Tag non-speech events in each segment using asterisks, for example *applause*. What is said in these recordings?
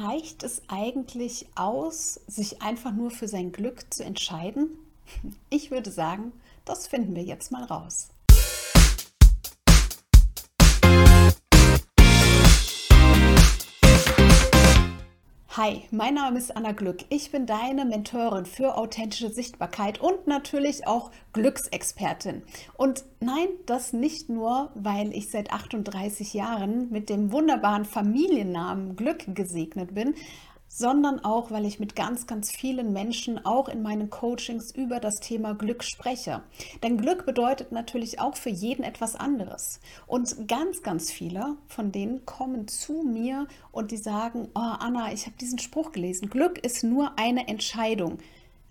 reicht es eigentlich aus, sich einfach nur für sein Glück zu entscheiden? Ich würde sagen, das finden wir jetzt mal raus. Hi, mein Name ist Anna Glück. Ich bin deine Mentorin für authentische Sichtbarkeit und natürlich auch Glücksexpertin. Und nein, das nicht nur, weil ich seit 38 Jahren mit dem wunderbaren Familiennamen Glück gesegnet bin, sondern auch, weil ich mit ganz, ganz vielen Menschen auch in meinen Coachings über das Thema Glück spreche. Denn Glück bedeutet natürlich auch für jeden etwas anderes. Und ganz, ganz viele von denen kommen zu mir und die sagen, oh Anna, ich habe diesen Spruch gelesen, Glück ist nur eine Entscheidung.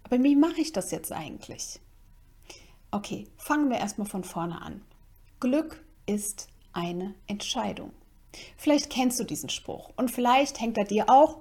Aber wie mache ich das jetzt eigentlich? Okay, fangen wir erstmal von vorne an. Glück ist eine Entscheidung. Vielleicht kennst du diesen Spruch und vielleicht hängt er dir auch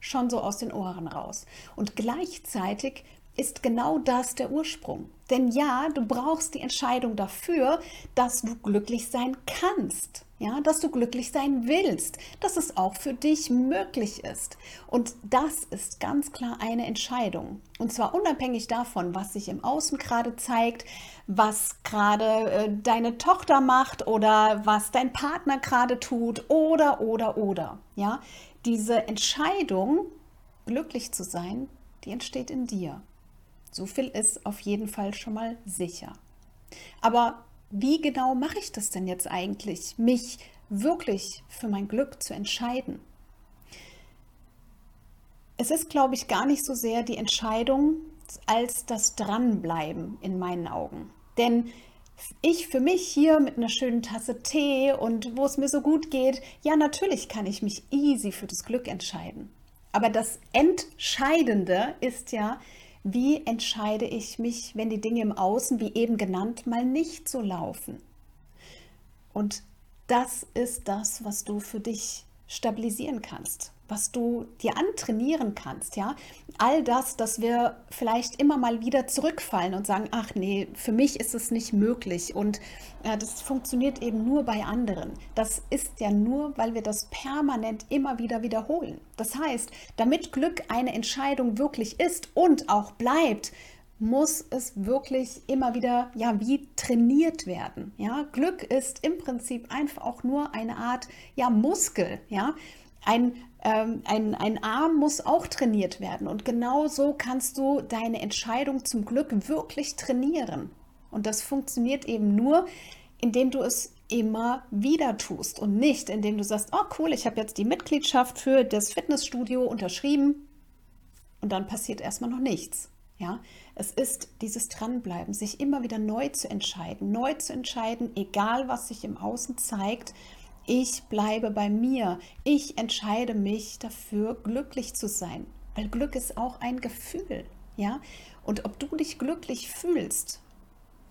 schon so aus den Ohren raus. Und gleichzeitig ist genau das der Ursprung. Denn ja, du brauchst die Entscheidung dafür, dass du glücklich sein kannst. Ja, dass du glücklich sein willst, dass es auch für dich möglich ist. Und das ist ganz klar eine Entscheidung. Und zwar unabhängig davon, was sich im Außen gerade zeigt, was gerade äh, deine Tochter macht oder was dein Partner gerade tut oder, oder, oder. Ja, diese Entscheidung, glücklich zu sein, die entsteht in dir. So viel ist auf jeden Fall schon mal sicher. Aber wie genau mache ich das denn jetzt eigentlich, mich wirklich für mein Glück zu entscheiden? Es ist, glaube ich, gar nicht so sehr die Entscheidung als das Dranbleiben in meinen Augen. Denn ich für mich hier mit einer schönen Tasse Tee und wo es mir so gut geht, ja, natürlich kann ich mich easy für das Glück entscheiden. Aber das Entscheidende ist ja, wie entscheide ich mich, wenn die Dinge im Außen, wie eben genannt, mal nicht so laufen? Und das ist das, was du für dich stabilisieren kannst was du dir antrainieren kannst, ja. All das, dass wir vielleicht immer mal wieder zurückfallen und sagen, ach nee, für mich ist es nicht möglich und ja, das funktioniert eben nur bei anderen. Das ist ja nur, weil wir das permanent immer wieder wiederholen. Das heißt, damit Glück eine Entscheidung wirklich ist und auch bleibt, muss es wirklich immer wieder ja wie trainiert werden. Ja, Glück ist im Prinzip einfach auch nur eine Art ja Muskel, ja. Ein ähm, ein, ein Arm muss auch trainiert werden. Und genau so kannst du deine Entscheidung zum Glück wirklich trainieren. Und das funktioniert eben nur, indem du es immer wieder tust und nicht, indem du sagst, oh cool, ich habe jetzt die Mitgliedschaft für das Fitnessstudio unterschrieben und dann passiert erstmal noch nichts. Ja, es ist dieses Dranbleiben, sich immer wieder neu zu entscheiden, neu zu entscheiden, egal was sich im Außen zeigt ich bleibe bei mir. Ich entscheide mich dafür, glücklich zu sein. Weil Glück ist auch ein Gefühl. Ja? Und ob du dich glücklich fühlst,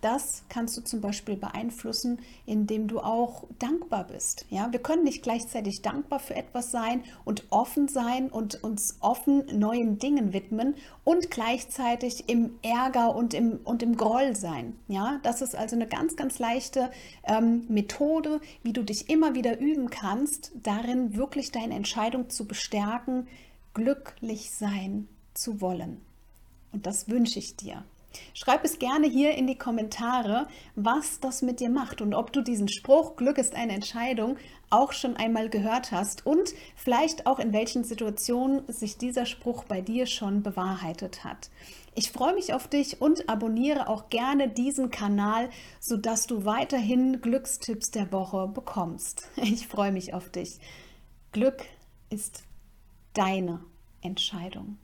das kannst du zum Beispiel beeinflussen, indem du auch dankbar bist. Ja, wir können nicht gleichzeitig dankbar für etwas sein und offen sein und uns offen neuen Dingen widmen und gleichzeitig im Ärger und im, und im Groll sein. Ja, das ist also eine ganz, ganz leichte ähm, Methode, wie du dich immer wieder üben kannst, darin wirklich deine Entscheidung zu bestärken, glücklich sein zu wollen. Und das wünsche ich dir. Schreib es gerne hier in die Kommentare, was das mit dir macht und ob du diesen Spruch Glück ist eine Entscheidung auch schon einmal gehört hast und vielleicht auch in welchen Situationen sich dieser Spruch bei dir schon bewahrheitet hat. Ich freue mich auf dich und abonniere auch gerne diesen Kanal, sodass du weiterhin Glückstipps der Woche bekommst. *laughs* Ich freue mich auf dich. Glück ist deine Entscheidung.